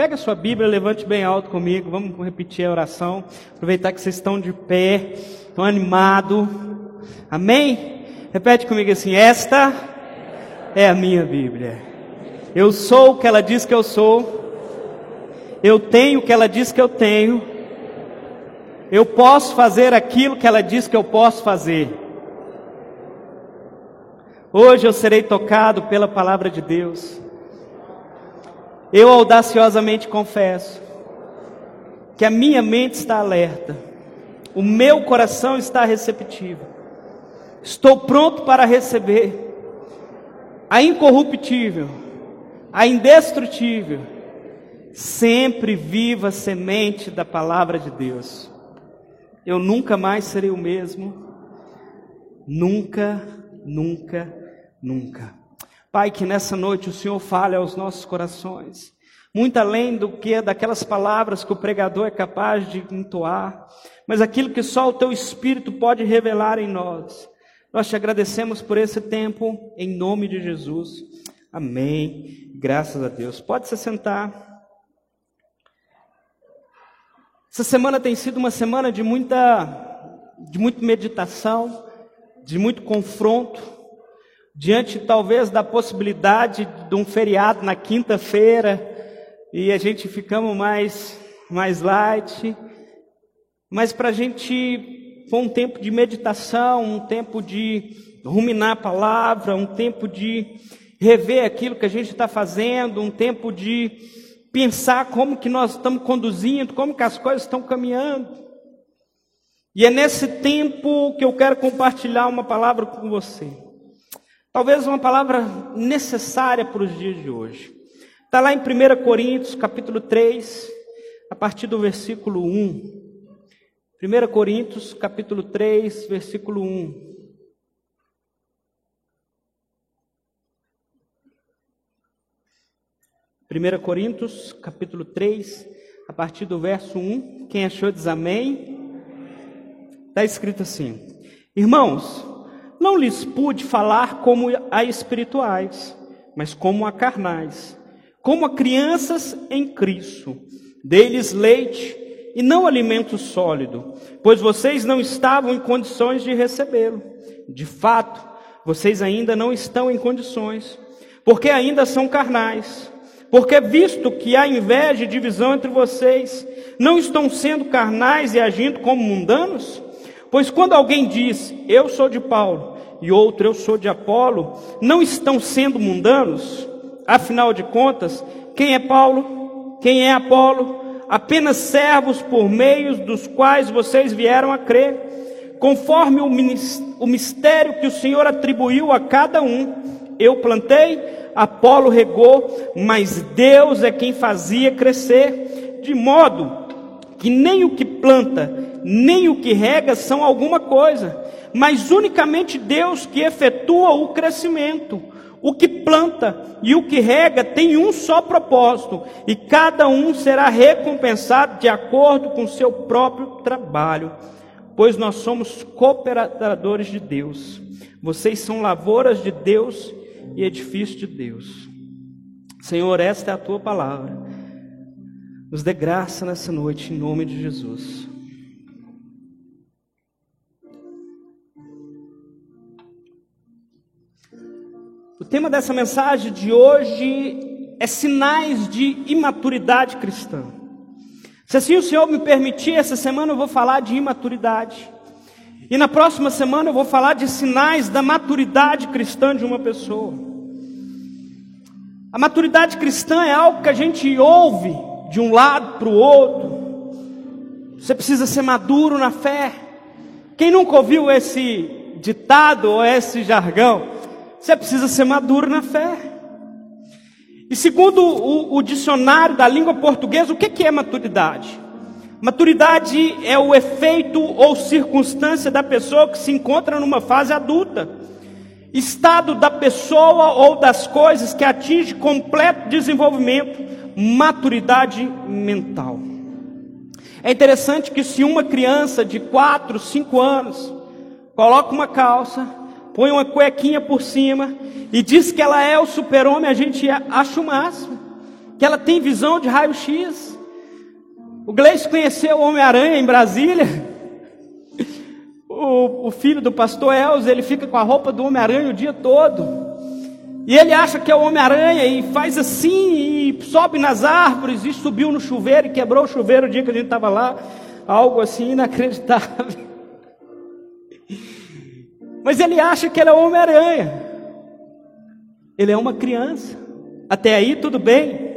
Pega sua Bíblia, levante bem alto comigo. Vamos repetir a oração. Aproveitar que vocês estão de pé, estão animados. Amém? Repete comigo assim: Esta é a minha Bíblia. Eu sou o que ela diz que eu sou. Eu tenho o que ela diz que eu tenho. Eu posso fazer aquilo que ela diz que eu posso fazer. Hoje eu serei tocado pela palavra de Deus. Eu audaciosamente confesso que a minha mente está alerta, o meu coração está receptivo, estou pronto para receber a incorruptível, a indestrutível, sempre viva semente da palavra de Deus. Eu nunca mais serei o mesmo, nunca, nunca, nunca. Pai, que nessa noite o Senhor fale aos nossos corações, muito além do que daquelas palavras que o pregador é capaz de entoar, mas aquilo que só o Teu Espírito pode revelar em nós. Nós te agradecemos por esse tempo, em nome de Jesus. Amém. Graças a Deus. Pode se sentar. Essa semana tem sido uma semana de muita, de muita meditação, de muito confronto diante talvez da possibilidade de um feriado na quinta-feira e a gente ficamos mais, mais light, mas para a gente foi um tempo de meditação, um tempo de ruminar a palavra, um tempo de rever aquilo que a gente está fazendo, um tempo de pensar como que nós estamos conduzindo, como que as coisas estão caminhando. E é nesse tempo que eu quero compartilhar uma palavra com você. Talvez uma palavra necessária para os dias de hoje. Está lá em 1 Coríntios, capítulo 3, a partir do versículo 1. 1 Coríntios, capítulo 3, versículo 1. Primeira Coríntios, capítulo 3, a partir do verso 1. Quem achou diz amém. Está escrito assim: Irmãos, não lhes pude falar como a espirituais, mas como a carnais, como a crianças em Cristo. Dei-lhes leite e não alimento sólido, pois vocês não estavam em condições de recebê-lo. De fato, vocês ainda não estão em condições, porque ainda são carnais. Porque visto que há inveja e divisão entre vocês, não estão sendo carnais e agindo como mundanos? Pois quando alguém diz, eu sou de Paulo, e outro, eu sou de Apolo, não estão sendo mundanos? Afinal de contas, quem é Paulo? Quem é Apolo? Apenas servos por meios dos quais vocês vieram a crer, conforme o mistério que o Senhor atribuiu a cada um. Eu plantei, Apolo regou, mas Deus é quem fazia crescer, de modo que nem o que planta nem o que rega são alguma coisa, mas unicamente Deus que efetua o crescimento. O que planta e o que rega tem um só propósito, e cada um será recompensado de acordo com seu próprio trabalho, pois nós somos cooperadores de Deus. Vocês são lavouras de Deus e edifício de Deus. Senhor, esta é a tua palavra. Nos dê graça nessa noite, em nome de Jesus. Tema dessa mensagem de hoje é sinais de imaturidade cristã. Se assim o Senhor me permitir, essa semana eu vou falar de imaturidade. E na próxima semana eu vou falar de sinais da maturidade cristã de uma pessoa. A maturidade cristã é algo que a gente ouve de um lado para o outro. Você precisa ser maduro na fé. Quem nunca ouviu esse ditado ou esse jargão? Você precisa ser maduro na fé. E segundo o, o dicionário da língua portuguesa, o que, que é maturidade? Maturidade é o efeito ou circunstância da pessoa que se encontra numa fase adulta. Estado da pessoa ou das coisas que atinge completo desenvolvimento, maturidade mental. É interessante que se uma criança de 4, 5 anos coloca uma calça, põe uma cuequinha por cima e diz que ela é o super-homem, a gente acha o máximo. que ela tem visão de raio-x. O Gleice conheceu o Homem-Aranha em Brasília. O, o, filho do pastor Elza, ele fica com a roupa do Homem-Aranha o dia todo. E ele acha que é o Homem-Aranha e faz assim, e sobe nas árvores, e subiu no chuveiro e quebrou o chuveiro o dia que a gente estava lá. Algo assim inacreditável. Mas ele acha que ele é Homem-Aranha. Ele é uma criança. Até aí tudo bem.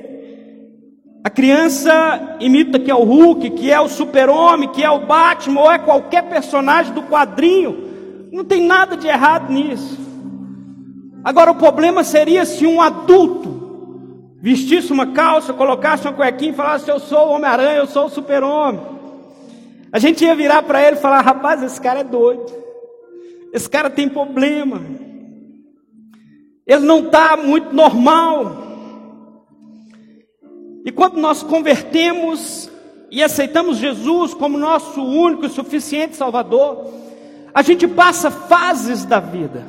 A criança imita que é o Hulk, que é o super-homem, que é o Batman, ou é qualquer personagem do quadrinho. Não tem nada de errado nisso. Agora o problema seria se um adulto vestisse uma calça, colocasse uma cuequinha e falasse: Eu sou o Homem-Aranha, eu sou o super-homem. A gente ia virar para ele e falar: Rapaz, esse cara é doido. Esse cara tem problema. Ele não está muito normal. E quando nós convertemos e aceitamos Jesus como nosso único e suficiente Salvador, a gente passa fases da vida.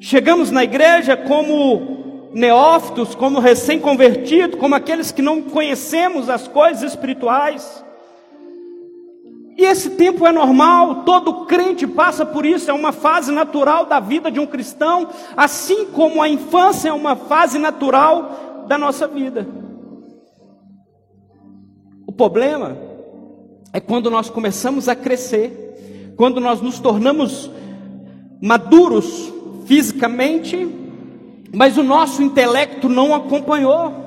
Chegamos na igreja como neófitos, como recém-convertidos, como aqueles que não conhecemos as coisas espirituais. E esse tempo é normal, todo crente passa por isso, é uma fase natural da vida de um cristão, assim como a infância é uma fase natural da nossa vida. O problema é quando nós começamos a crescer, quando nós nos tornamos maduros fisicamente, mas o nosso intelecto não acompanhou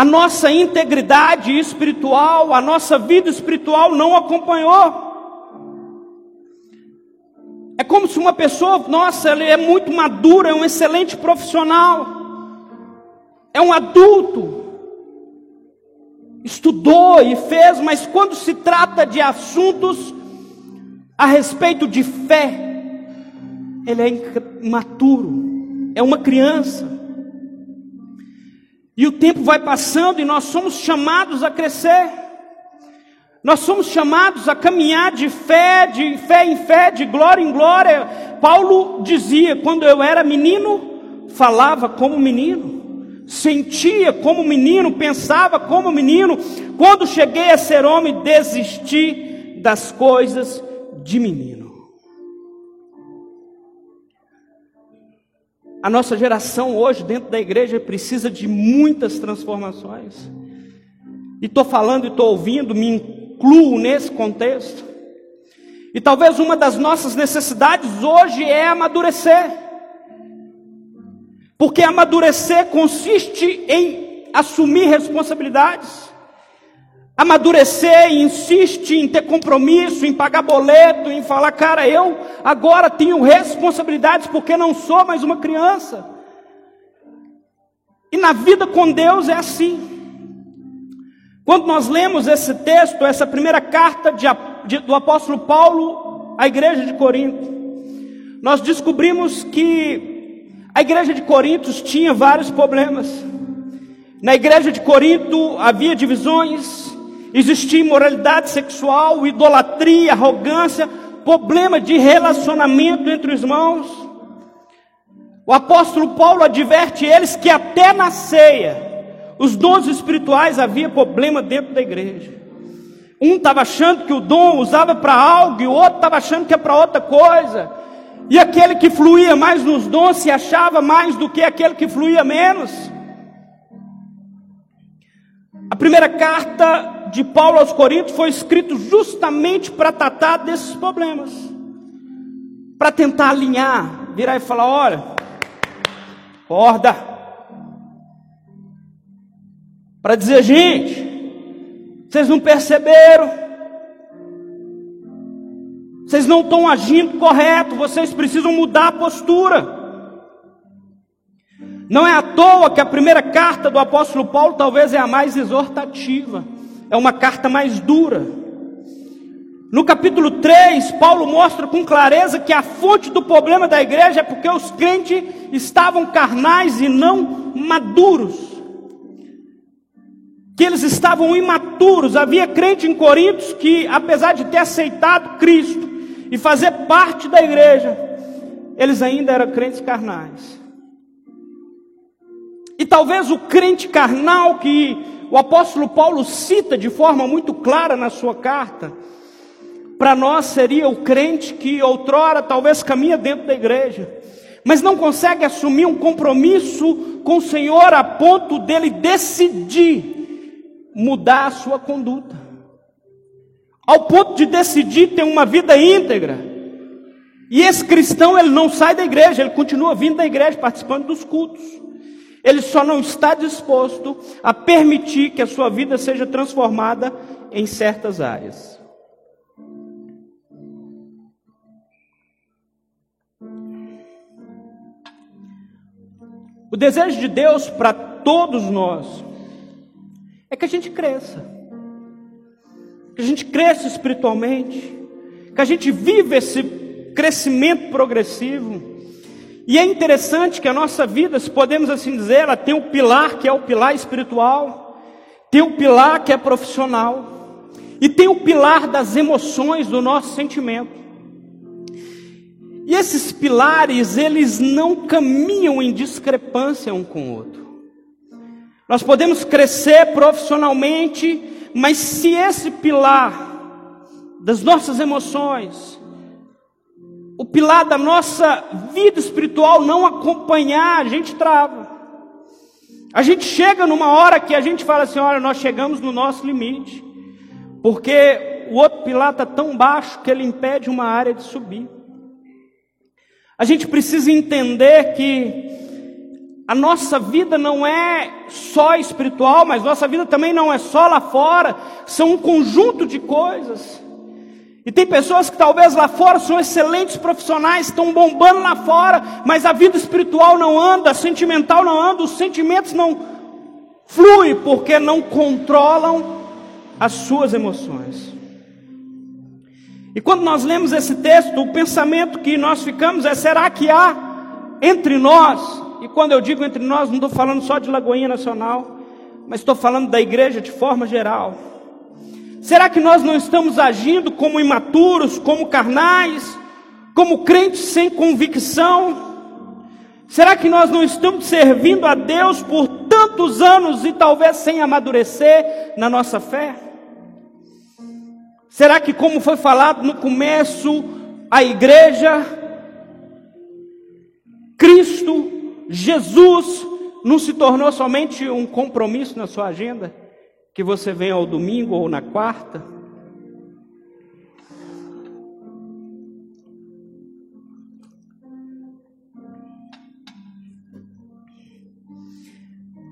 a nossa integridade espiritual, a nossa vida espiritual não acompanhou. É como se uma pessoa, nossa, ela é muito madura, é um excelente profissional, é um adulto, estudou e fez, mas quando se trata de assuntos a respeito de fé, ele é imaturo, é uma criança. E o tempo vai passando e nós somos chamados a crescer. Nós somos chamados a caminhar de fé, de fé em fé, de glória em glória. Paulo dizia: quando eu era menino, falava como menino, sentia como menino, pensava como menino. Quando cheguei a ser homem, desisti das coisas de menino. A nossa geração hoje, dentro da igreja, precisa de muitas transformações. E estou falando e estou ouvindo, me incluo nesse contexto. E talvez uma das nossas necessidades hoje é amadurecer. Porque amadurecer consiste em assumir responsabilidades. Amadurecer insiste em ter compromisso, em pagar boleto, em falar, cara, eu agora tenho responsabilidades porque não sou mais uma criança. E na vida com Deus é assim. Quando nós lemos esse texto, essa primeira carta de, de, do apóstolo Paulo à igreja de Corinto, nós descobrimos que a igreja de Corinto tinha vários problemas. Na igreja de Corinto havia divisões, Existia imoralidade sexual, idolatria, arrogância, problema de relacionamento entre os irmãos. O apóstolo Paulo adverte eles que até na ceia, os dons espirituais havia problema dentro da igreja. Um estava achando que o dom usava para algo, e o outro estava achando que é para outra coisa. E aquele que fluía mais nos dons se achava mais do que aquele que fluía menos. A primeira carta de Paulo aos Coríntios foi escrito justamente para tratar desses problemas, para tentar alinhar, virar e falar: olha, acorda, para dizer, gente, vocês não perceberam, vocês não estão agindo correto, vocês precisam mudar a postura. Não é à toa que a primeira carta do apóstolo Paulo talvez é a mais exortativa é uma carta mais dura. No capítulo 3, Paulo mostra com clareza que a fonte do problema da igreja é porque os crentes estavam carnais e não maduros. Que eles estavam imaturos. Havia crente em Coríntios que, apesar de ter aceitado Cristo e fazer parte da igreja, eles ainda eram crentes carnais. E talvez o crente carnal que o apóstolo Paulo cita de forma muito clara na sua carta, para nós seria o crente que outrora talvez caminha dentro da igreja, mas não consegue assumir um compromisso com o Senhor a ponto dele decidir mudar a sua conduta, ao ponto de decidir ter uma vida íntegra. E esse cristão, ele não sai da igreja, ele continua vindo da igreja, participando dos cultos. Ele só não está disposto a permitir que a sua vida seja transformada em certas áreas. O desejo de Deus para todos nós é que a gente cresça, que a gente cresça espiritualmente, que a gente viva esse crescimento progressivo. E é interessante que a nossa vida, se podemos assim dizer, ela tem um pilar que é o pilar espiritual, tem um pilar que é profissional, e tem o pilar das emoções do nosso sentimento. E esses pilares, eles não caminham em discrepância um com o outro. Nós podemos crescer profissionalmente, mas se esse pilar das nossas emoções, o pilar da nossa vida espiritual não acompanhar, a gente trava. A gente chega numa hora que a gente fala assim: olha, nós chegamos no nosso limite, porque o outro pilar está tão baixo que ele impede uma área de subir. A gente precisa entender que a nossa vida não é só espiritual, mas nossa vida também não é só lá fora, são um conjunto de coisas. E tem pessoas que talvez lá fora são excelentes profissionais, estão bombando lá fora, mas a vida espiritual não anda, a sentimental não anda, os sentimentos não fluem porque não controlam as suas emoções. E quando nós lemos esse texto, o pensamento que nós ficamos é: será que há entre nós, e quando eu digo entre nós, não estou falando só de Lagoinha Nacional, mas estou falando da igreja de forma geral. Será que nós não estamos agindo como imaturos, como carnais, como crentes sem convicção? Será que nós não estamos servindo a Deus por tantos anos e talvez sem amadurecer na nossa fé? Será que, como foi falado no começo, a igreja, Cristo, Jesus, não se tornou somente um compromisso na sua agenda? Que você venha ao domingo ou na quarta?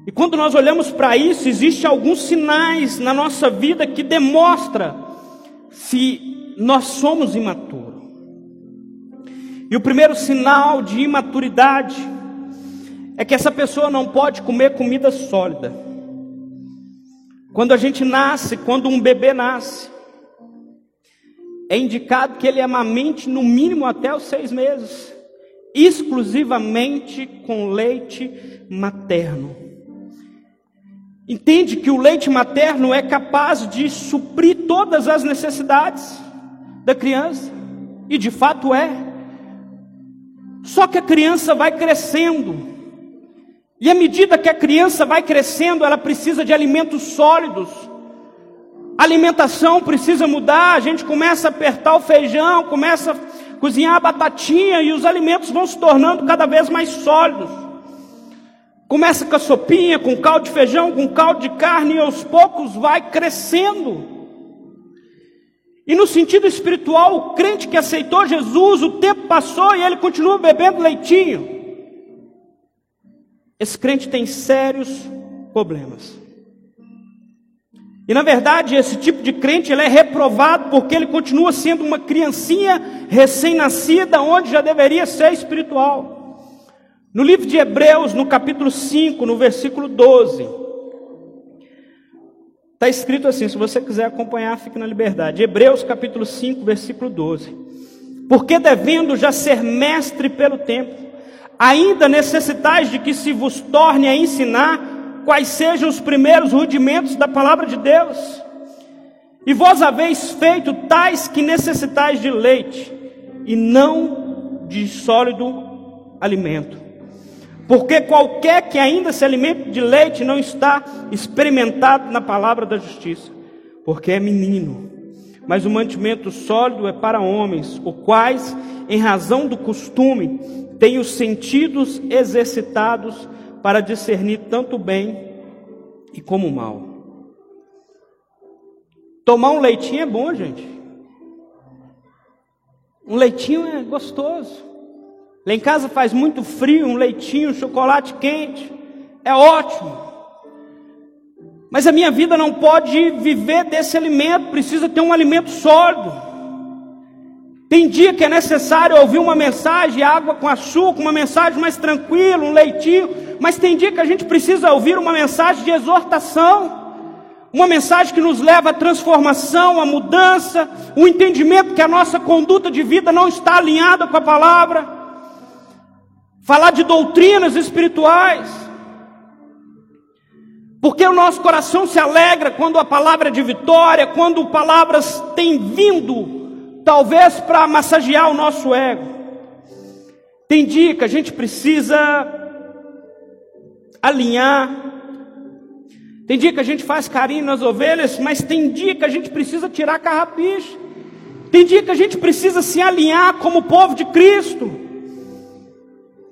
E quando nós olhamos para isso, existem alguns sinais na nossa vida que demonstram se nós somos imaturos. E o primeiro sinal de imaturidade é que essa pessoa não pode comer comida sólida. Quando a gente nasce, quando um bebê nasce, é indicado que ele amamente no mínimo até os seis meses, exclusivamente com leite materno. Entende que o leite materno é capaz de suprir todas as necessidades da criança, e de fato é. Só que a criança vai crescendo, e à medida que a criança vai crescendo, ela precisa de alimentos sólidos. A alimentação precisa mudar, a gente começa a apertar o feijão, começa a cozinhar a batatinha e os alimentos vão se tornando cada vez mais sólidos. Começa com a sopinha, com caldo de feijão, com caldo de carne, e aos poucos vai crescendo. E no sentido espiritual, o crente que aceitou Jesus, o tempo passou e ele continua bebendo leitinho. Esse crente tem sérios problemas. E na verdade, esse tipo de crente ele é reprovado porque ele continua sendo uma criancinha recém-nascida, onde já deveria ser espiritual. No livro de Hebreus, no capítulo 5, no versículo 12, está escrito assim: se você quiser acompanhar, fique na liberdade. Hebreus, capítulo 5, versículo 12. Porque devendo já ser mestre pelo tempo, ainda necessitais de que se vos torne a ensinar quais sejam os primeiros rudimentos da palavra de Deus. E vós haveis feito tais que necessitais de leite, e não de sólido alimento Porque qualquer que ainda se alimente de leite não está experimentado na palavra da justiça, porque é menino. Mas o mantimento sólido é para homens, os quais, em razão do costume, têm os sentidos exercitados para discernir tanto bem e como mal. Tomar um leitinho é bom, gente. Um leitinho é gostoso. Lá em casa faz muito frio, um leitinho, um chocolate quente, é ótimo. Mas a minha vida não pode viver desse alimento, precisa ter um alimento sólido. Tem dia que é necessário ouvir uma mensagem, água com açúcar, uma mensagem mais tranquila, um leitinho, mas tem dia que a gente precisa ouvir uma mensagem de exortação, uma mensagem que nos leva à transformação, à mudança, o entendimento que a nossa conduta de vida não está alinhada com a palavra falar de doutrinas espirituais. Porque o nosso coração se alegra quando a palavra é de vitória, quando palavras têm vindo, talvez para massagear o nosso ego. Tem dia que a gente precisa alinhar. Tem dia que a gente faz carinho nas ovelhas, mas tem dia que a gente precisa tirar carrapicho. Tem dia que a gente precisa se alinhar como povo de Cristo.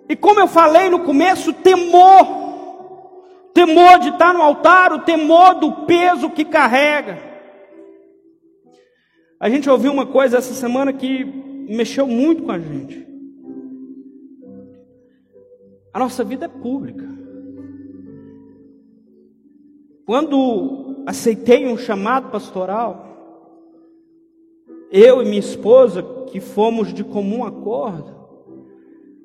E como eu falei no começo, temor. Temor de estar no altar, o temor do peso que carrega. A gente ouviu uma coisa essa semana que mexeu muito com a gente. A nossa vida é pública. Quando aceitei um chamado pastoral, eu e minha esposa, que fomos de comum acordo,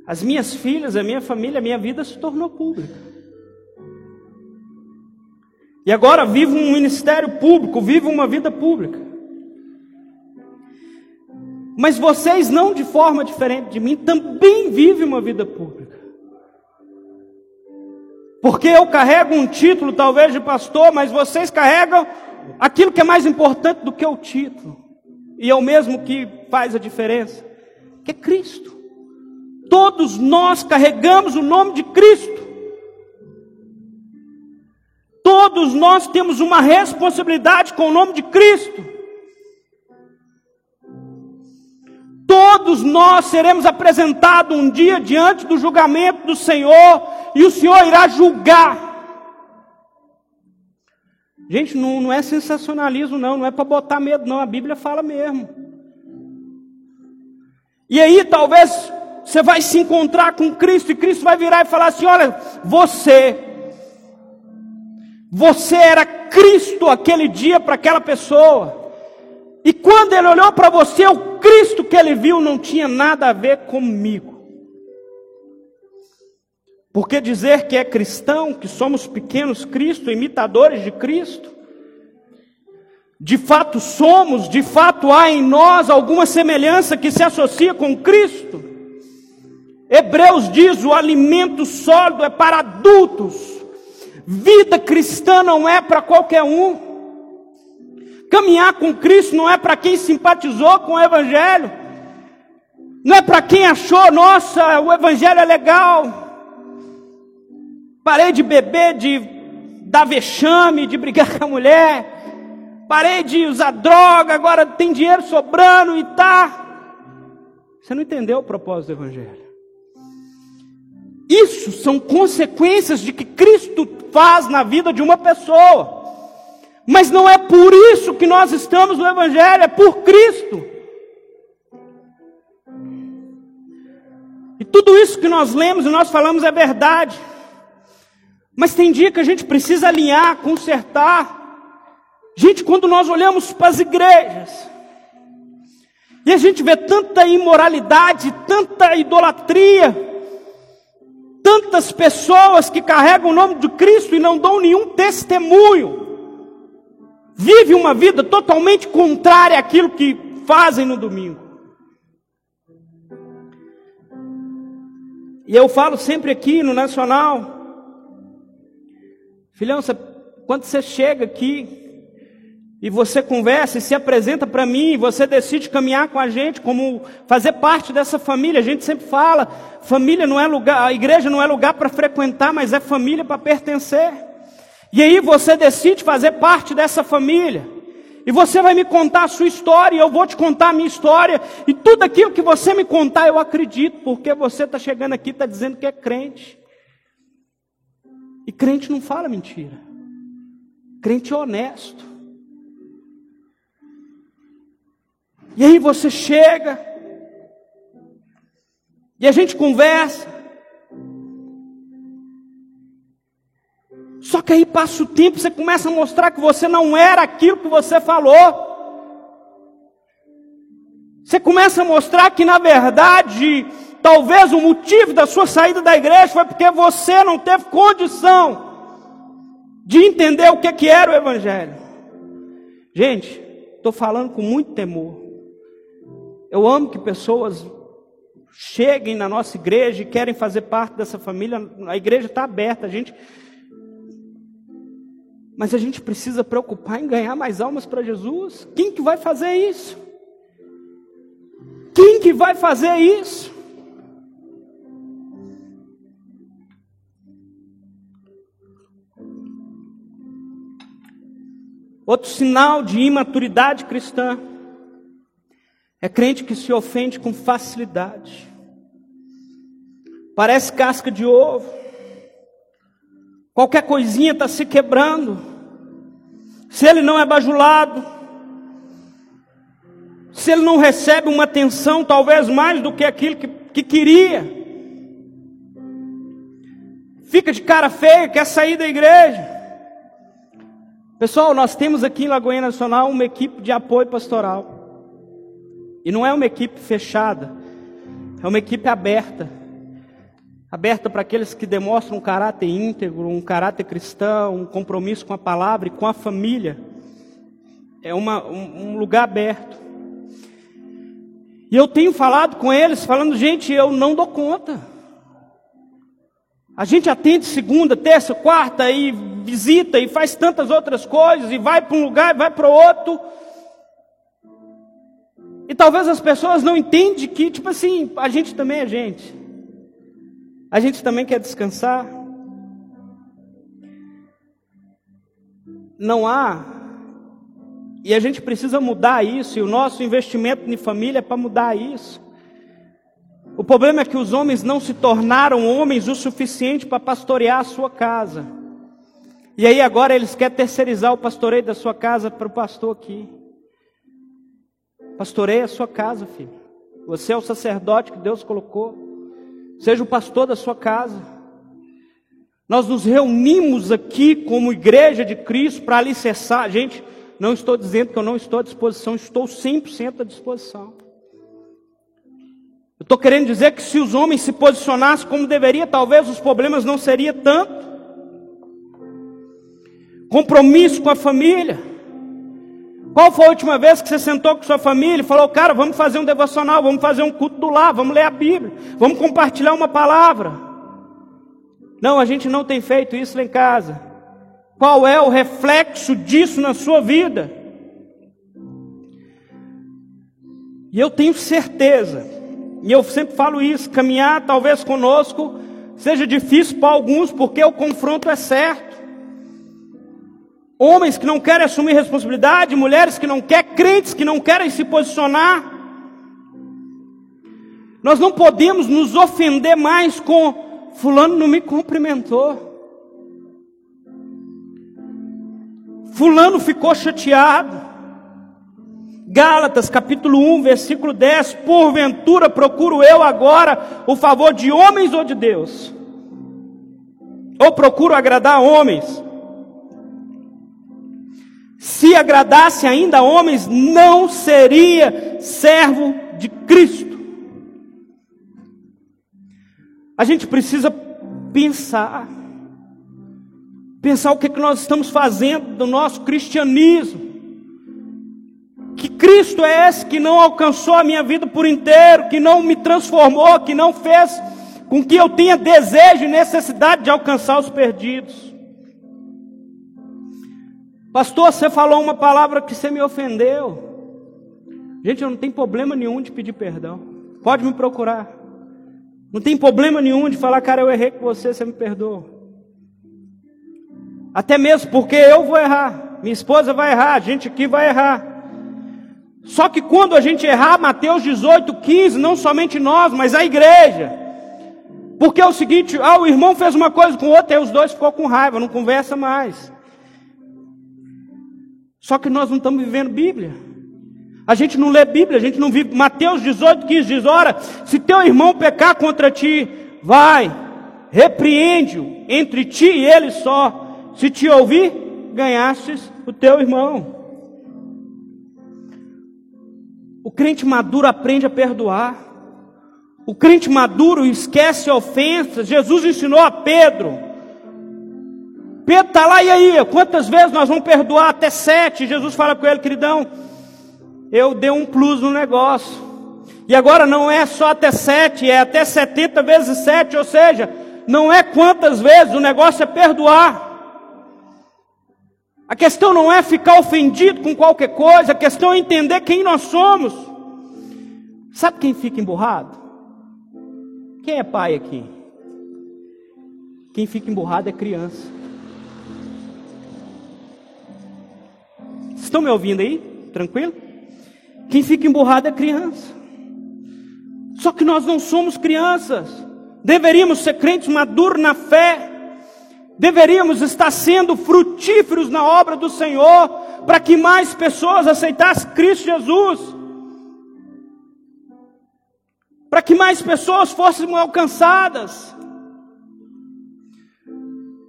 as minhas filhas, a minha família, a minha vida se tornou pública. E agora vivo um ministério público, vivo uma vida pública. Mas vocês, não de forma diferente de mim, também vivem uma vida pública. Porque eu carrego um título, talvez, de pastor, mas vocês carregam aquilo que é mais importante do que o título. E é o mesmo que faz a diferença, que é Cristo. Todos nós carregamos o nome de Cristo. Todos nós temos uma responsabilidade com o nome de Cristo. Todos nós seremos apresentados um dia diante do julgamento do Senhor, e o Senhor irá julgar. Gente, não, não é sensacionalismo, não, não é para botar medo, não, a Bíblia fala mesmo. E aí, talvez você vai se encontrar com Cristo e Cristo vai virar e falar assim: Olha, você, você era Cristo aquele dia para aquela pessoa. E quando ele olhou para você, o Cristo que ele viu não tinha nada a ver comigo. Porque dizer que é cristão, que somos pequenos Cristo, imitadores de Cristo, de fato somos, de fato há em nós alguma semelhança que se associa com Cristo. Hebreus diz: o alimento sólido é para adultos. Vida cristã não é para qualquer um. Caminhar com Cristo não é para quem simpatizou com o Evangelho. Não é para quem achou, nossa, o Evangelho é legal. Parei de beber, de dar vexame, de brigar com a mulher. Parei de usar droga, agora tem dinheiro sobrando e tá. Você não entendeu o propósito do Evangelho. Isso são consequências de que Cristo faz na vida de uma pessoa. Mas não é por isso que nós estamos no Evangelho, é por Cristo. E tudo isso que nós lemos e nós falamos é verdade. Mas tem dia que a gente precisa alinhar, consertar. Gente, quando nós olhamos para as igrejas, e a gente vê tanta imoralidade, tanta idolatria, tantas pessoas que carregam o nome de Cristo e não dão nenhum testemunho. Vive uma vida totalmente contrária àquilo que fazem no domingo. E eu falo sempre aqui no Nacional, filhão, quando você chega aqui, e você conversa e se apresenta para mim, e você decide caminhar com a gente, como fazer parte dessa família. A gente sempre fala, família não é lugar, a igreja não é lugar para frequentar, mas é família para pertencer. E aí você decide fazer parte dessa família. E você vai me contar a sua história, e eu vou te contar a minha história, e tudo aquilo que você me contar eu acredito, porque você está chegando aqui e está dizendo que é crente. E crente não fala mentira. Crente é honesto. E aí você chega, e a gente conversa. Que aí passa o tempo, você começa a mostrar que você não era aquilo que você falou. Você começa a mostrar que na verdade, talvez o motivo da sua saída da igreja foi porque você não teve condição de entender o que, que era o Evangelho. Gente, estou falando com muito temor. Eu amo que pessoas cheguem na nossa igreja e querem fazer parte dessa família. A igreja está aberta, a gente. Mas a gente precisa preocupar em ganhar mais almas para Jesus. Quem que vai fazer isso? Quem que vai fazer isso? Outro sinal de imaturidade cristã é crente que se ofende com facilidade. Parece casca de ovo. Qualquer coisinha está se quebrando. Se ele não é bajulado, se ele não recebe uma atenção, talvez mais do que aquilo que, que queria, fica de cara feia, quer sair da igreja. Pessoal, nós temos aqui em Lagoinha Nacional uma equipe de apoio pastoral. E não é uma equipe fechada, é uma equipe aberta. Aberta para aqueles que demonstram um caráter íntegro, um caráter cristão, um compromisso com a palavra e com a família. É uma, um, um lugar aberto. E eu tenho falado com eles, falando, gente, eu não dou conta. A gente atende segunda, terça, quarta e visita e faz tantas outras coisas e vai para um lugar e vai para outro. E talvez as pessoas não entendem que, tipo assim, a gente também é gente. A gente também quer descansar. Não há. E a gente precisa mudar isso. E o nosso investimento em família é para mudar isso. O problema é que os homens não se tornaram homens o suficiente para pastorear a sua casa. E aí agora eles querem terceirizar o pastoreio da sua casa para o pastor aqui. Pastoreie a sua casa, filho. Você é o sacerdote que Deus colocou. Seja o pastor da sua casa. Nós nos reunimos aqui como igreja de Cristo para alicerçar. Gente, não estou dizendo que eu não estou à disposição, estou 100% à disposição. Eu estou querendo dizer que se os homens se posicionassem como deveria, talvez os problemas não seriam tanto. Compromisso com a família. Qual foi a última vez que você sentou com sua família e falou, cara, vamos fazer um devocional, vamos fazer um culto do lar, vamos ler a Bíblia, vamos compartilhar uma palavra? Não, a gente não tem feito isso lá em casa. Qual é o reflexo disso na sua vida? E eu tenho certeza, e eu sempre falo isso, caminhar talvez conosco seja difícil para alguns, porque o confronto é certo homens que não querem assumir responsabilidade, mulheres que não querem, crentes que não querem se posicionar. Nós não podemos nos ofender mais com fulano não me cumprimentou. Fulano ficou chateado. Gálatas capítulo 1, versículo 10: Porventura procuro eu agora o favor de homens ou de Deus? Ou procuro agradar homens? Se agradasse ainda a homens, não seria servo de Cristo. A gente precisa pensar, pensar o que, é que nós estamos fazendo do nosso cristianismo. Que Cristo é esse que não alcançou a minha vida por inteiro, que não me transformou, que não fez com que eu tenha desejo e necessidade de alcançar os perdidos. Pastor, você falou uma palavra que você me ofendeu. Gente, eu não tenho problema nenhum de pedir perdão. Pode me procurar. Não tem problema nenhum de falar, cara, eu errei com você, você me perdoa. Até mesmo porque eu vou errar, minha esposa vai errar, a gente aqui vai errar. Só que quando a gente errar, Mateus 18, 15, não somente nós, mas a igreja. Porque é o seguinte, ah, o irmão fez uma coisa com o outro, aí os dois ficou com raiva, não conversa mais. Só que nós não estamos vivendo Bíblia. A gente não lê Bíblia, a gente não vive. Mateus 18, 15 diz: Ora, se teu irmão pecar contra ti, vai, repreende-o entre ti e ele só. Se te ouvir, ganhastes o teu irmão. O crente maduro aprende a perdoar. O crente maduro esquece ofensas. Jesus ensinou a Pedro. Pedro está lá, e aí? Quantas vezes nós vamos perdoar? Até sete. Jesus fala com ele, queridão, eu dei um plus no negócio. E agora não é só até sete, é até setenta vezes sete, ou seja, não é quantas vezes, o negócio é perdoar. A questão não é ficar ofendido com qualquer coisa, a questão é entender quem nós somos. Sabe quem fica emburrado? Quem é pai aqui? Quem fica emburrado é criança. Estão me ouvindo aí? Tranquilo? Quem fica emburrado é criança. Só que nós não somos crianças. Deveríamos ser crentes maduros na fé. Deveríamos estar sendo frutíferos na obra do Senhor, para que mais pessoas aceitassem Cristo Jesus, para que mais pessoas fossem alcançadas,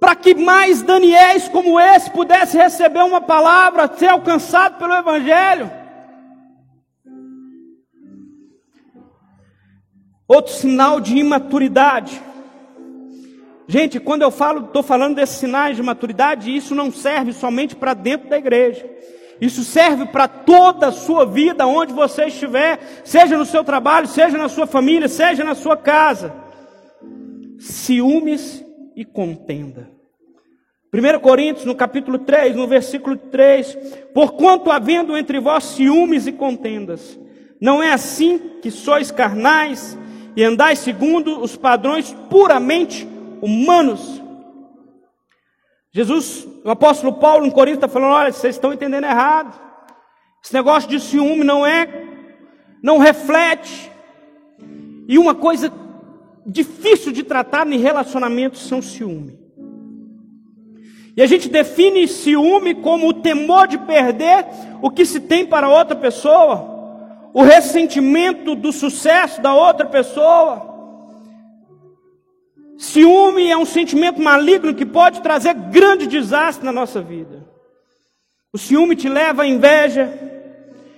para que mais Daniéis como esse pudessem receber uma palavra, ser alcançado pelo Evangelho. Outro sinal de imaturidade Gente, quando eu falo, estou falando desses sinais de maturidade, isso não serve somente para dentro da igreja. Isso serve para toda a sua vida, onde você estiver, seja no seu trabalho, seja na sua família, seja na sua casa. Ciúmes e contenda. 1 Coríntios, no capítulo 3, no versículo 3: Porquanto havendo entre vós ciúmes e contendas, não é assim que sois carnais e andais segundo os padrões puramente humanos. Jesus, o apóstolo Paulo em Corinto está falando: olha, vocês estão entendendo errado. Esse negócio de ciúme não é, não reflete. E uma coisa difícil de tratar em relacionamentos são ciúme. E a gente define ciúme como o temor de perder o que se tem para outra pessoa, o ressentimento do sucesso da outra pessoa. Ciúme é um sentimento maligno que pode trazer grande desastre na nossa vida. O ciúme te leva à inveja,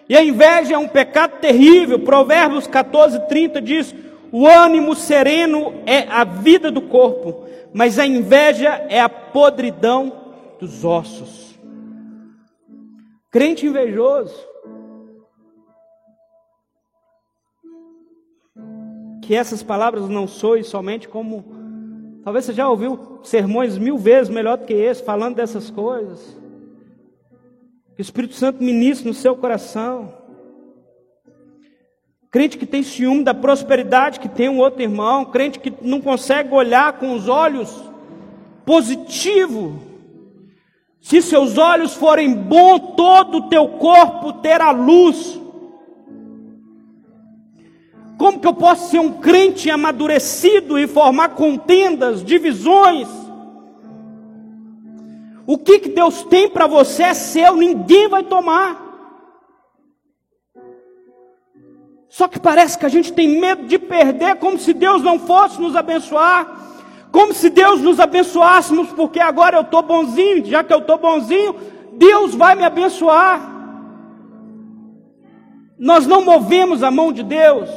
e a inveja é um pecado terrível. Provérbios 14, 30 diz: O ânimo sereno é a vida do corpo, mas a inveja é a podridão dos ossos. Crente invejoso, que essas palavras não soem somente como Talvez você já ouviu sermões mil vezes melhor do que esse, falando dessas coisas. Que o Espírito Santo ministre no seu coração. Crente que tem ciúme da prosperidade que tem um outro irmão, crente que não consegue olhar com os olhos positivo. Se seus olhos forem bons, todo o teu corpo terá luz. Como que eu posso ser um crente amadurecido e formar contendas, divisões? O que, que Deus tem para você é seu, ninguém vai tomar. Só que parece que a gente tem medo de perder, como se Deus não fosse nos abençoar, como se Deus nos abençoássemos, porque agora eu estou bonzinho, já que eu estou bonzinho, Deus vai me abençoar. Nós não movemos a mão de Deus.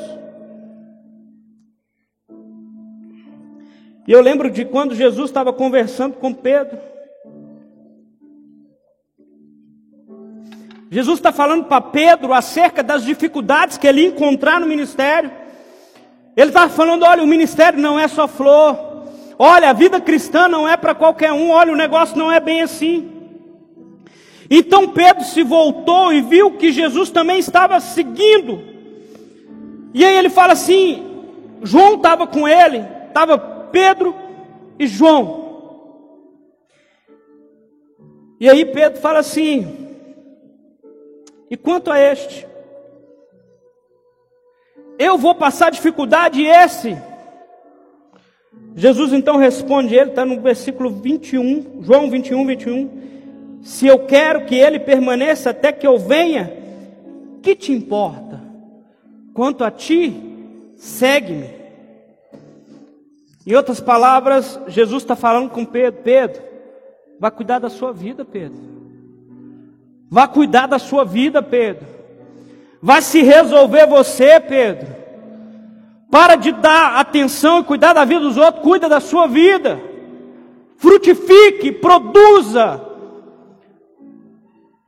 E eu lembro de quando Jesus estava conversando com Pedro. Jesus está falando para Pedro acerca das dificuldades que ele ia encontrar no ministério. Ele estava falando: olha, o ministério não é só flor. Olha, a vida cristã não é para qualquer um. Olha, o negócio não é bem assim. Então Pedro se voltou e viu que Jesus também estava seguindo. E aí ele fala assim: João estava com ele, estava Pedro e João. E aí Pedro fala assim: E quanto a este? Eu vou passar dificuldade e esse. Jesus então responde, ele está no versículo 21, João 21, 21. Se eu quero que ele permaneça até que eu venha, que te importa? Quanto a ti, segue-me. Em outras palavras, Jesus está falando com Pedro: Pedro, vá cuidar da sua vida, Pedro. Vá cuidar da sua vida, Pedro. Vai se resolver você, Pedro. Para de dar atenção e cuidar da vida dos outros, cuida da sua vida. Frutifique, produza.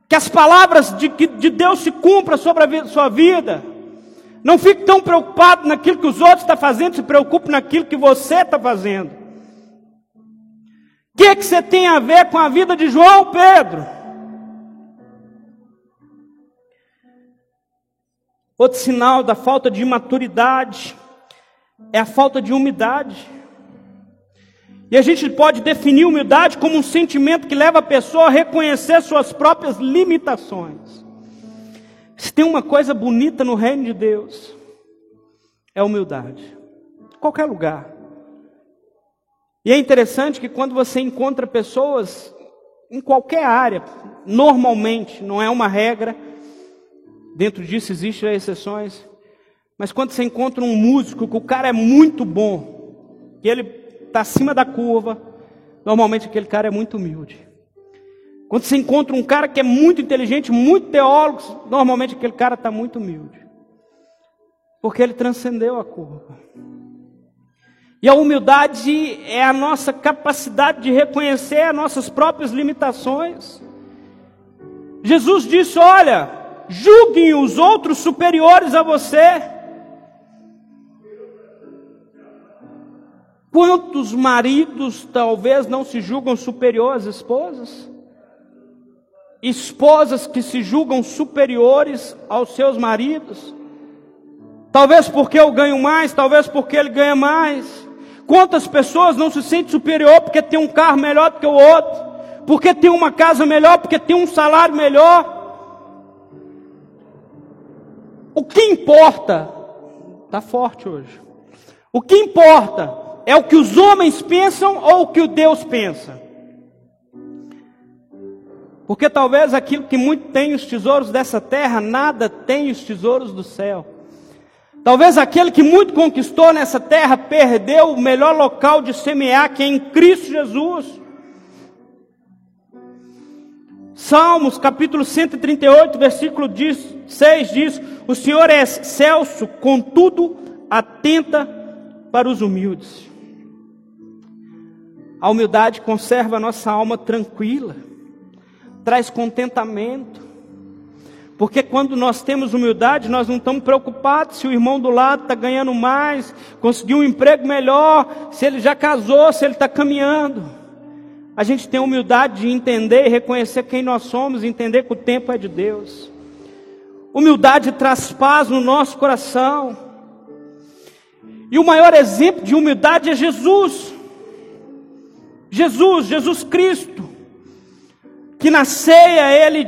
Que as palavras de, de Deus se cumpram sobre a vida, sua vida. Não fique tão preocupado naquilo que os outros estão fazendo, se preocupe naquilo que você está fazendo. O que, que você tem a ver com a vida de João Pedro? Outro sinal da falta de maturidade é a falta de humildade. E a gente pode definir humildade como um sentimento que leva a pessoa a reconhecer suas próprias limitações. Se tem uma coisa bonita no reino de Deus, é humildade. Qualquer lugar. E é interessante que quando você encontra pessoas em qualquer área, normalmente, não é uma regra, dentro disso existem exceções, mas quando você encontra um músico que o cara é muito bom, que ele está acima da curva, normalmente aquele cara é muito humilde. Quando você encontra um cara que é muito inteligente, muito teólogo, normalmente aquele cara está muito humilde. Porque ele transcendeu a curva. E a humildade é a nossa capacidade de reconhecer as nossas próprias limitações. Jesus disse: Olha, julguem os outros superiores a você. Quantos maridos talvez não se julgam superiores às esposas? esposas que se julgam superiores aos seus maridos. Talvez porque eu ganho mais, talvez porque ele ganha mais. Quantas pessoas não se sentem superior porque tem um carro melhor do que o outro, porque tem uma casa melhor, porque tem um salário melhor? O que importa, está forte hoje. O que importa é o que os homens pensam ou o que o Deus pensa. Porque talvez aquilo que muito tem os tesouros dessa terra, nada tem os tesouros do céu. Talvez aquele que muito conquistou nessa terra perdeu o melhor local de semear, que é em Cristo Jesus. Salmos capítulo 138, versículo 6 diz: O Senhor é excelso, contudo atenta para os humildes. A humildade conserva a nossa alma tranquila traz contentamento. Porque quando nós temos humildade, nós não estamos preocupados se o irmão do lado está ganhando mais, conseguiu um emprego melhor, se ele já casou, se ele está caminhando. A gente tem humildade de entender e reconhecer quem nós somos, entender que o tempo é de Deus. Humildade traz paz no nosso coração. E o maior exemplo de humildade é Jesus. Jesus, Jesus Cristo que na ceia ele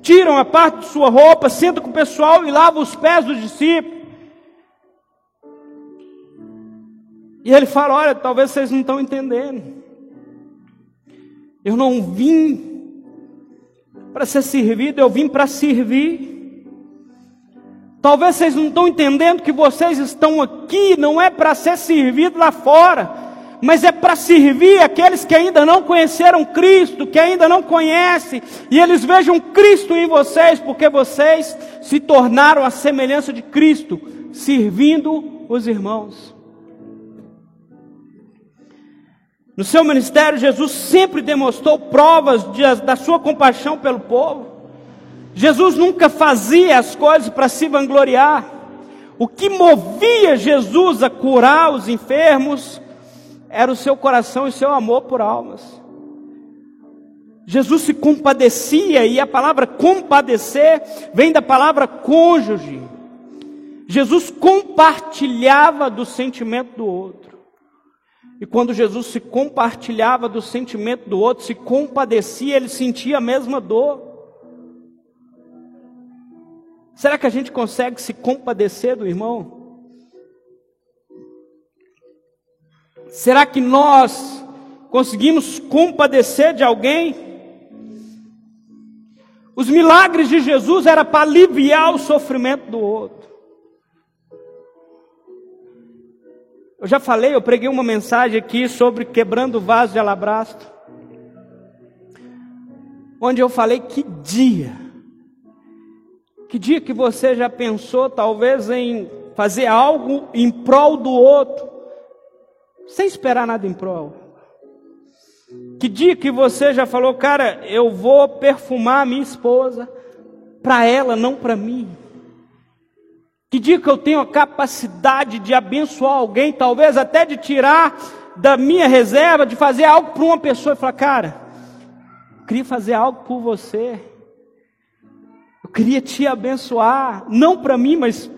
tira uma parte de sua roupa, senta com o pessoal e lava os pés dos discípulos. E ele fala: Olha, talvez vocês não estão entendendo. Eu não vim para ser servido, eu vim para servir. Talvez vocês não estão entendendo que vocês estão aqui, não é para ser servido lá fora, mas é para servir aqueles que ainda não conheceram Cristo, que ainda não conhecem, e eles vejam Cristo em vocês, porque vocês se tornaram a semelhança de Cristo, servindo os irmãos. No seu ministério, Jesus sempre demonstrou provas de, da sua compaixão pelo povo. Jesus nunca fazia as coisas para se vangloriar. O que movia Jesus a curar os enfermos, era o seu coração e seu amor por almas. Jesus se compadecia, e a palavra compadecer vem da palavra cônjuge. Jesus compartilhava do sentimento do outro. E quando Jesus se compartilhava do sentimento do outro, se compadecia, ele sentia a mesma dor. Será que a gente consegue se compadecer do irmão? Será que nós conseguimos compadecer de alguém? Os milagres de Jesus era para aliviar o sofrimento do outro. Eu já falei, eu preguei uma mensagem aqui sobre quebrando o vaso de alabastro. Onde eu falei que dia. Que dia que você já pensou talvez em fazer algo em prol do outro, sem esperar nada em prol. Que dia que você já falou, cara, eu vou perfumar a minha esposa para ela, não para mim? Que dia que eu tenho a capacidade de abençoar alguém, talvez até de tirar da minha reserva, de fazer algo para uma pessoa e falar, cara, eu queria fazer algo por você. Eu queria te abençoar, não para mim, mas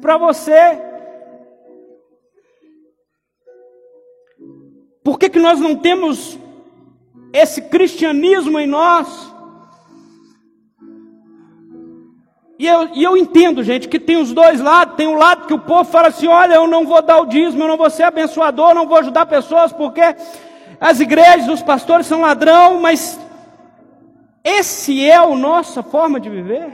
para você. Por que, que nós não temos esse cristianismo em nós. E eu, e eu entendo, gente, que tem os dois lados. Tem um lado que o povo fala assim: olha, eu não vou dar o dízimo, eu não vou ser abençoador, não vou ajudar pessoas, porque as igrejas, os pastores são ladrão, mas esse é a nossa forma de viver.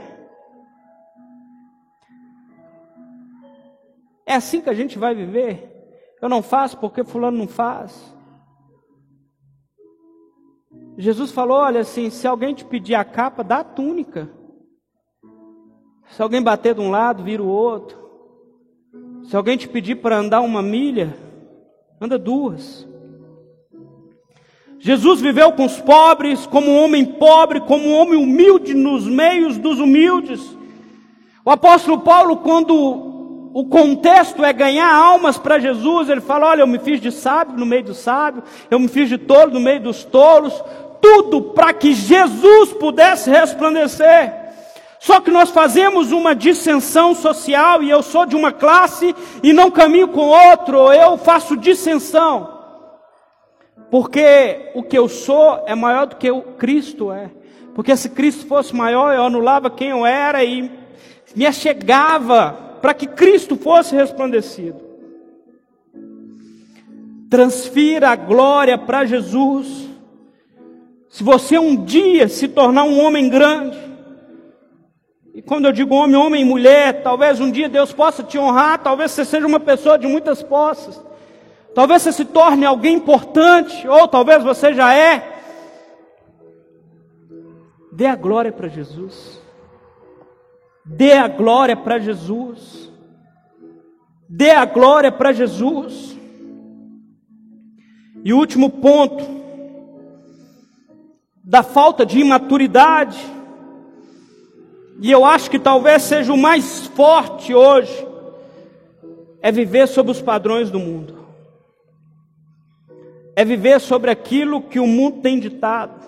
É assim que a gente vai viver. Eu não faço porque fulano não faz. Jesus falou: olha assim, se alguém te pedir a capa, dá a túnica. Se alguém bater de um lado, vira o outro. Se alguém te pedir para andar uma milha, anda duas. Jesus viveu com os pobres, como um homem pobre, como um homem humilde nos meios dos humildes. O apóstolo Paulo, quando o contexto é ganhar almas para Jesus. Ele fala: Olha, eu me fiz de sábio no meio do sábio, eu me fiz de tolo no meio dos tolos, tudo para que Jesus pudesse resplandecer. Só que nós fazemos uma dissensão social e eu sou de uma classe e não caminho com outro, eu faço dissensão. Porque o que eu sou é maior do que o Cristo é. Porque se Cristo fosse maior, eu anulava quem eu era e me achegava para que Cristo fosse resplandecido. Transfira a glória para Jesus. Se você um dia se tornar um homem grande, e quando eu digo homem, homem e mulher, talvez um dia Deus possa te honrar, talvez você seja uma pessoa de muitas posses, talvez você se torne alguém importante, ou talvez você já é. Dê a glória para Jesus. Dê a glória para Jesus. Dê a glória para Jesus. E o último ponto, da falta de imaturidade, e eu acho que talvez seja o mais forte hoje, é viver sob os padrões do mundo, é viver sobre aquilo que o mundo tem ditado.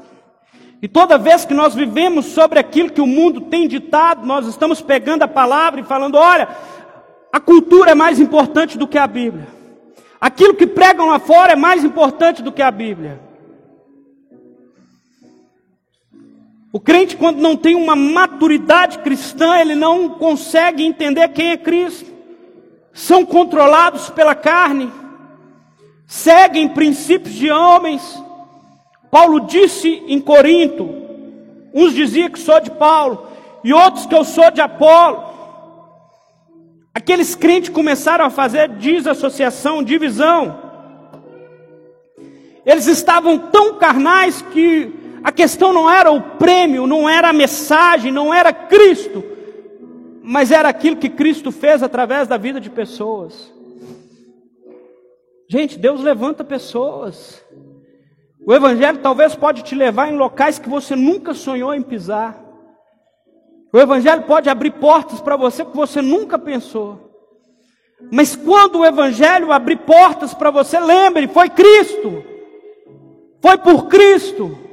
E toda vez que nós vivemos sobre aquilo que o mundo tem ditado, nós estamos pegando a palavra e falando: olha, a cultura é mais importante do que a Bíblia. Aquilo que pregam lá fora é mais importante do que a Bíblia. O crente, quando não tem uma maturidade cristã, ele não consegue entender quem é Cristo. São controlados pela carne, seguem princípios de homens Paulo disse em Corinto, uns diziam que sou de Paulo, e outros que eu sou de Apolo. Aqueles crentes começaram a fazer desassociação, divisão. Eles estavam tão carnais que a questão não era o prêmio, não era a mensagem, não era Cristo, mas era aquilo que Cristo fez através da vida de pessoas. Gente, Deus levanta pessoas. O Evangelho talvez pode te levar em locais que você nunca sonhou em pisar. O Evangelho pode abrir portas para você que você nunca pensou. Mas quando o Evangelho abrir portas para você, lembre, foi Cristo. Foi por Cristo.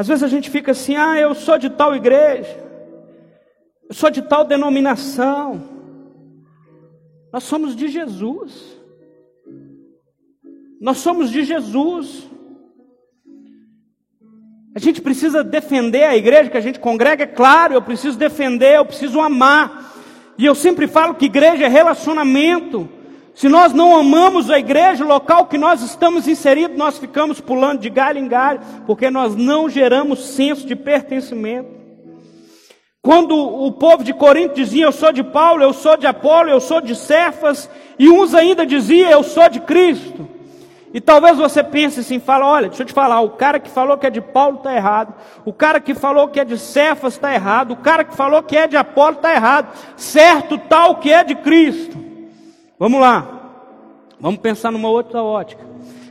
Às vezes a gente fica assim, ah, eu sou de tal igreja, eu sou de tal denominação. Nós somos de Jesus. Nós somos de Jesus. A gente precisa defender a igreja que a gente congrega, é claro, eu preciso defender, eu preciso amar. E eu sempre falo que igreja é relacionamento. Se nós não amamos a igreja, o local que nós estamos inseridos, nós ficamos pulando de galho em galho, porque nós não geramos senso de pertencimento. Quando o povo de Corinto dizia, eu sou de Paulo, eu sou de Apolo, eu sou de Cefas, e uns ainda diziam, eu sou de Cristo. E talvez você pense assim, fala, olha, deixa eu te falar, o cara que falou que é de Paulo está errado, o cara que falou que é de Cefas está errado, o cara que falou que é de Apolo está errado, certo tal que é de Cristo. Vamos lá, vamos pensar numa outra ótica.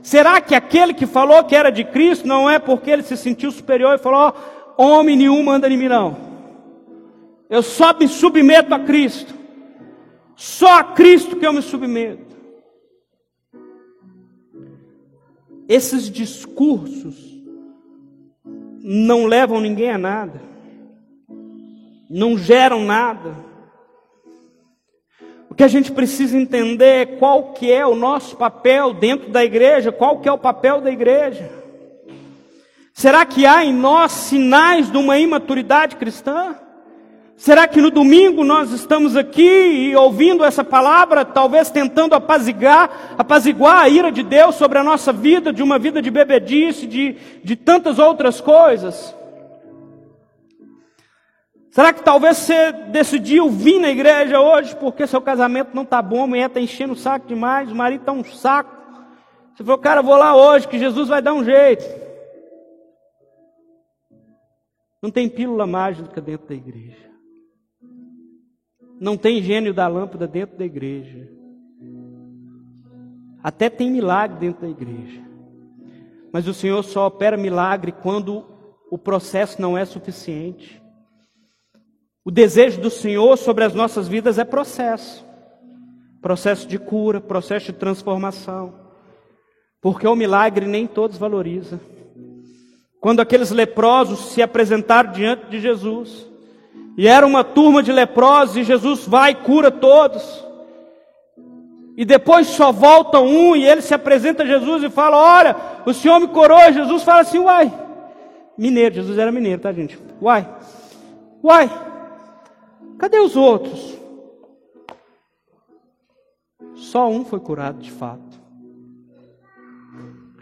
Será que aquele que falou que era de Cristo não é porque ele se sentiu superior e falou, oh, homem nenhum manda em mim não. Eu só me submeto a Cristo. Só a Cristo que eu me submeto. Esses discursos não levam ninguém a nada, não geram nada. Que a gente precisa entender qual que é o nosso papel dentro da igreja, qual que é o papel da igreja. Será que há em nós sinais de uma imaturidade cristã? Será que no domingo nós estamos aqui e ouvindo essa palavra, talvez tentando apaziguar, apaziguar a ira de Deus sobre a nossa vida, de uma vida de bebedice, de, de tantas outras coisas? Será que talvez você decidiu vir na igreja hoje porque seu casamento não está bom, a mulher está enchendo o saco demais, o marido está um saco. Você falou, cara, vou lá hoje que Jesus vai dar um jeito. Não tem pílula mágica dentro da igreja. Não tem gênio da lâmpada dentro da igreja. Até tem milagre dentro da igreja. Mas o Senhor só opera milagre quando o processo não é suficiente. O desejo do Senhor sobre as nossas vidas é processo. Processo de cura, processo de transformação. Porque o milagre nem todos valorizam. Quando aqueles leprosos se apresentaram diante de Jesus, e era uma turma de leprosos, e Jesus vai e cura todos. E depois só volta um, e ele se apresenta a Jesus e fala: Olha, o Senhor me curou. E Jesus fala assim: Uai, mineiro, Jesus era mineiro, tá, gente? Uai, uai, cadê os outros? Só um foi curado de fato.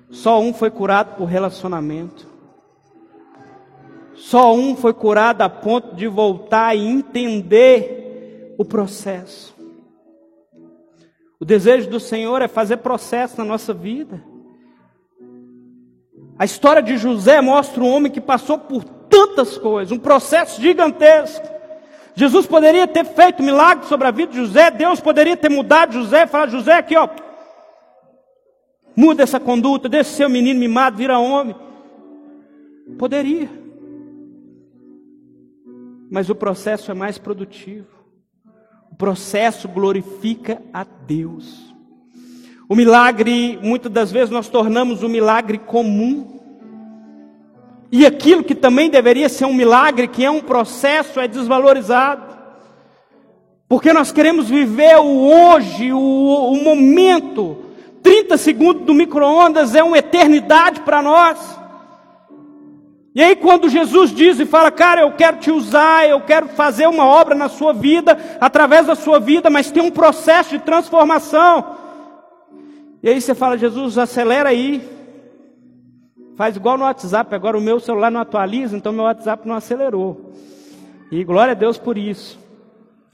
Só um foi curado por relacionamento. Só um foi curado a ponto de voltar e entender o processo. O desejo do Senhor é fazer processo na nossa vida. A história de José mostra um homem que passou por tantas coisas, um processo gigantesco. Jesus poderia ter feito milagre sobre a vida de José, Deus poderia ter mudado José, falar: José, aqui ó, muda essa conduta, deixa seu menino mimado, vira homem. Poderia mas o processo é mais produtivo. O processo glorifica a Deus. O milagre, muitas das vezes, nós tornamos um milagre comum. E aquilo que também deveria ser um milagre, que é um processo, é desvalorizado. Porque nós queremos viver o hoje, o, o momento. 30 segundos do micro-ondas é uma eternidade para nós. E aí, quando Jesus diz e fala, cara, eu quero te usar, eu quero fazer uma obra na sua vida, através da sua vida, mas tem um processo de transformação. E aí você fala, Jesus, acelera aí. Faz igual no WhatsApp, agora o meu celular não atualiza, então meu WhatsApp não acelerou. E glória a Deus por isso.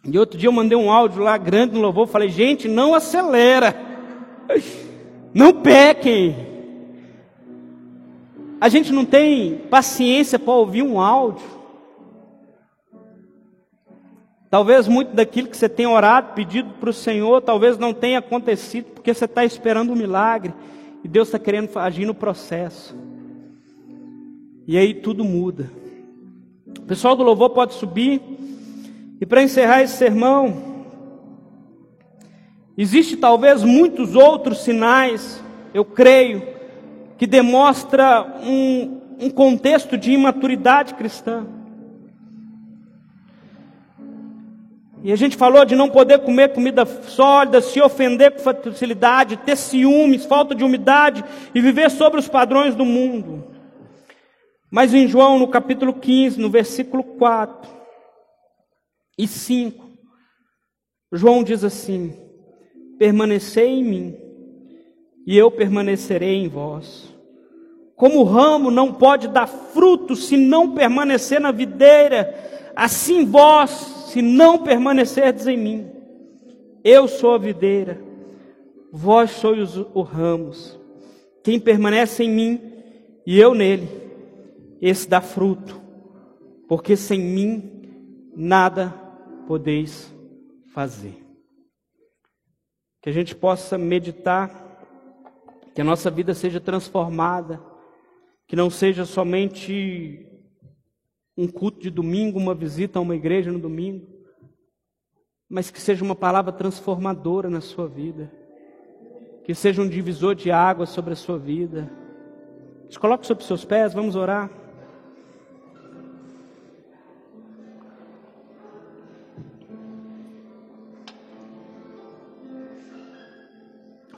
E outro dia eu mandei um áudio lá grande no louvor, falei, gente, não acelera. Não pequem. A gente não tem paciência para ouvir um áudio. Talvez muito daquilo que você tem orado, pedido para o Senhor, talvez não tenha acontecido, porque você está esperando um milagre e Deus está querendo agir no processo. E aí tudo muda. O pessoal do louvor pode subir. E para encerrar esse sermão, existe talvez muitos outros sinais, eu creio, que demonstra um, um contexto de imaturidade cristã. E a gente falou de não poder comer comida sólida, se ofender com facilidade, ter ciúmes, falta de umidade e viver sobre os padrões do mundo. Mas em João, no capítulo 15, no versículo 4 e 5, João diz assim: Permanecei em mim, e eu permanecerei em vós. Como o ramo não pode dar fruto se não permanecer na videira, assim vós se não permanecerdes em mim. Eu sou a videira, vós sois os ramos. Quem permanece em mim e eu nele, esse dá fruto, porque sem mim nada podeis fazer. Que a gente possa meditar, que a nossa vida seja transformada, que não seja somente um culto de domingo, uma visita a uma igreja no domingo, mas que seja uma palavra transformadora na sua vida, que seja um divisor de água sobre a sua vida. Se coloque sobre seus pés, vamos orar.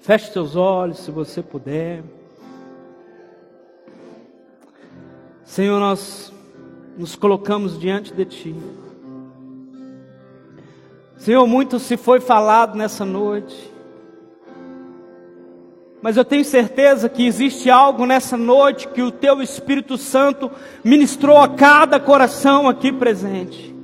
Feche seus olhos, se você puder. Senhor, nós nos colocamos diante de Ti. Senhor, muito se foi falado nessa noite, mas eu tenho certeza que existe algo nessa noite que o Teu Espírito Santo ministrou a cada coração aqui presente.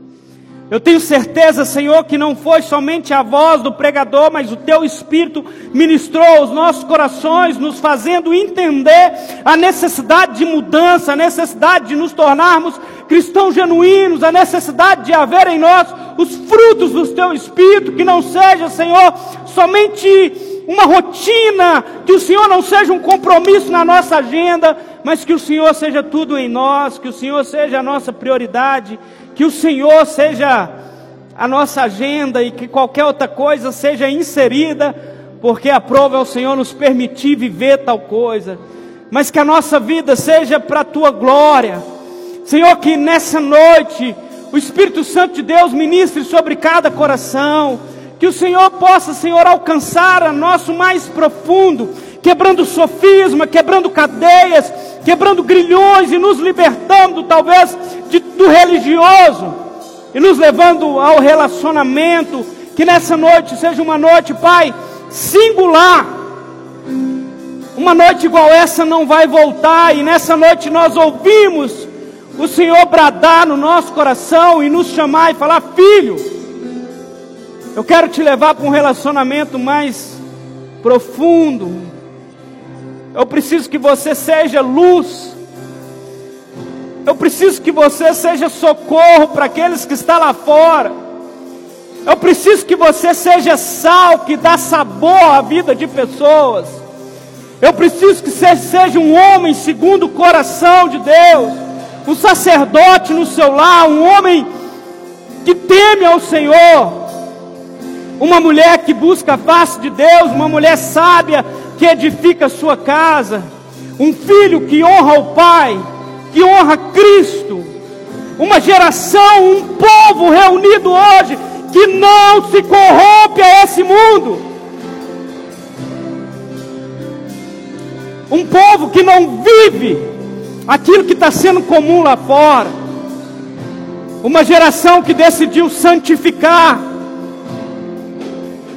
Eu tenho certeza, Senhor, que não foi somente a voz do pregador, mas o teu Espírito ministrou aos nossos corações, nos fazendo entender a necessidade de mudança, a necessidade de nos tornarmos cristãos genuínos, a necessidade de haver em nós os frutos do teu Espírito, que não seja, Senhor, somente uma rotina, que o Senhor não seja um compromisso na nossa agenda, mas que o Senhor seja tudo em nós, que o Senhor seja a nossa prioridade que o Senhor seja a nossa agenda e que qualquer outra coisa seja inserida, porque aprova o Senhor nos permitir viver tal coisa, mas que a nossa vida seja para a tua glória. Senhor, que nessa noite o Espírito Santo de Deus ministre sobre cada coração, que o Senhor possa, Senhor, alcançar a nosso mais profundo, quebrando sofisma, quebrando cadeias, quebrando grilhões e nos libertando, talvez, de, do religioso e nos levando ao relacionamento. Que nessa noite seja uma noite, Pai, singular. Uma noite igual essa não vai voltar, e nessa noite nós ouvimos o Senhor bradar no nosso coração e nos chamar e falar: Filho, eu quero te levar para um relacionamento mais profundo. Eu preciso que você seja luz eu preciso que você seja socorro para aqueles que estão lá fora. Eu preciso que você seja sal que dá sabor à vida de pessoas. Eu preciso que você seja um homem segundo o coração de Deus, um sacerdote no seu lar, um homem que teme ao Senhor, uma mulher que busca a face de Deus, uma mulher sábia que edifica a sua casa, um filho que honra o pai que honra Cristo. Uma geração, um povo reunido hoje que não se corrompe a esse mundo. Um povo que não vive aquilo que está sendo comum lá fora. Uma geração que decidiu santificar.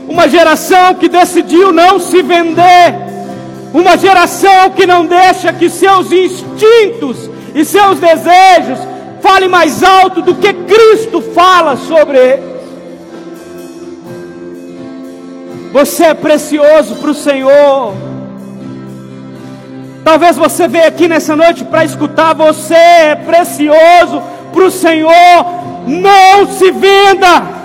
Uma geração que decidiu não se vender. Uma geração que não deixa que seus instintos e seus desejos fale mais alto do que Cristo fala sobre eles. Você é precioso para o Senhor. Talvez você veja aqui nessa noite para escutar. Você é precioso para o Senhor. Não se venda.